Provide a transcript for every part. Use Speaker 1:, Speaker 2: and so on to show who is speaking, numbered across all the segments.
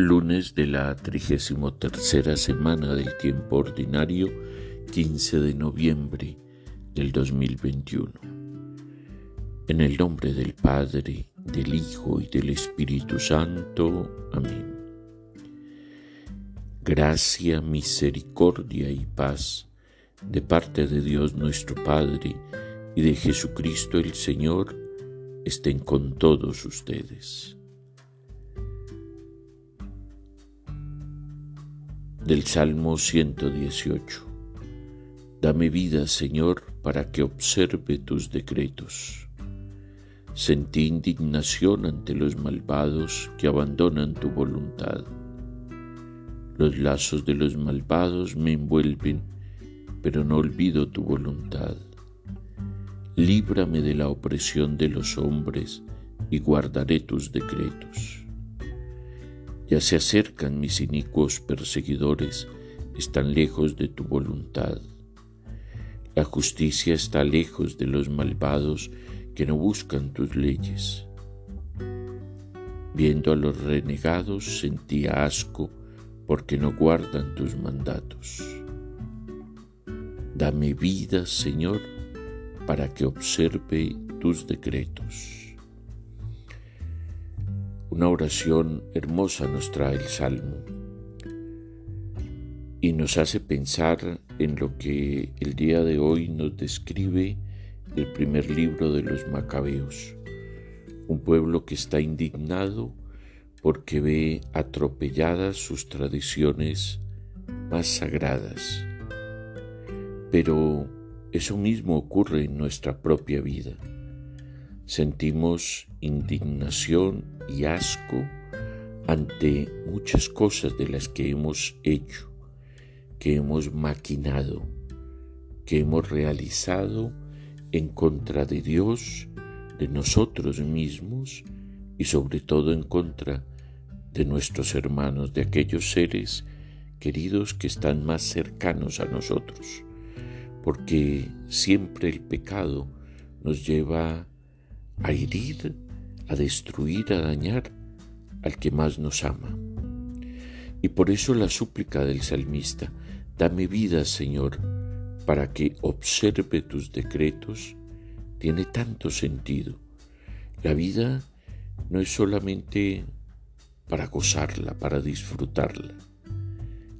Speaker 1: Lunes de la trigésimo tercera semana del tiempo ordinario, 15 de noviembre del 2021. En el nombre del Padre, del Hijo y del Espíritu Santo. Amén. Gracia, misericordia y paz de parte de Dios nuestro Padre y de Jesucristo el Señor estén con todos ustedes. Del Salmo 118. Dame vida, Señor, para que observe tus decretos. Sentí indignación ante los malvados que abandonan tu voluntad. Los lazos de los malvados me envuelven, pero no olvido tu voluntad. Líbrame de la opresión de los hombres y guardaré tus decretos. Ya se acercan mis inicuos perseguidores, están lejos de tu voluntad. La justicia está lejos de los malvados que no buscan tus leyes. Viendo a los renegados sentía asco porque no guardan tus mandatos. Dame vida, Señor, para que observe tus decretos. Una oración hermosa nos trae el Salmo y nos hace pensar en lo que el día de hoy nos describe el primer libro de los Macabeos, un pueblo que está indignado porque ve atropelladas sus tradiciones más sagradas. Pero eso mismo ocurre en nuestra propia vida. Sentimos indignación y asco ante muchas cosas de las que hemos hecho, que hemos maquinado, que hemos realizado en contra de Dios, de nosotros mismos y sobre todo en contra de nuestros hermanos, de aquellos seres queridos que están más cercanos a nosotros, porque siempre el pecado nos lleva a herir, a destruir, a dañar al que más nos ama. Y por eso la súplica del salmista, dame vida, Señor, para que observe tus decretos, tiene tanto sentido. La vida no es solamente para gozarla, para disfrutarla.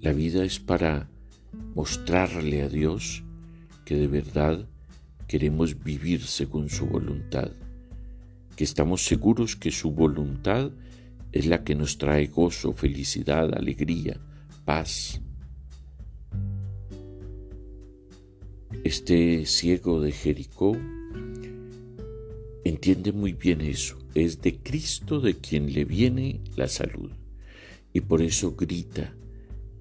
Speaker 1: La vida es para mostrarle a Dios que de verdad queremos vivir según su voluntad que estamos seguros que su voluntad es la que nos trae gozo, felicidad, alegría, paz. Este ciego de Jericó entiende muy bien eso. Es de Cristo de quien le viene la salud. Y por eso grita,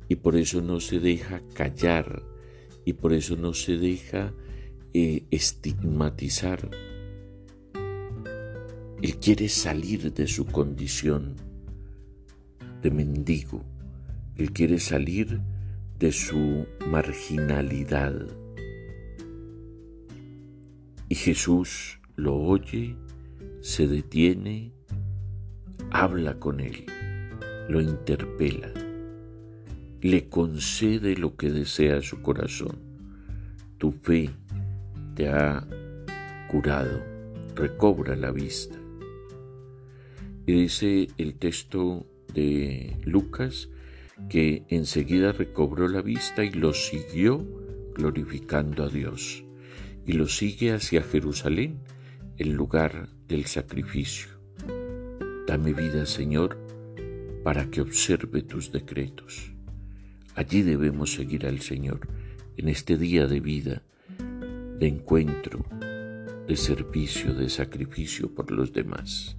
Speaker 1: y por eso no se deja callar, y por eso no se deja eh, estigmatizar él quiere salir de su condición de mendigo. Él quiere salir de su marginalidad. Y Jesús lo oye, se detiene, habla con él, lo interpela, le concede lo que desea su corazón. Tu fe te ha curado, recobra la vista. Y dice el texto de Lucas que enseguida recobró la vista y lo siguió glorificando a Dios. Y lo sigue hacia Jerusalén, el lugar del sacrificio. Dame vida, Señor, para que observe tus decretos. Allí debemos seguir al Señor, en este día de vida, de encuentro, de servicio, de sacrificio por los demás.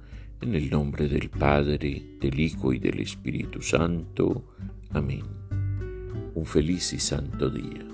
Speaker 1: En el nombre del Padre, del Hijo y del Espíritu Santo. Amén. Un feliz y santo día.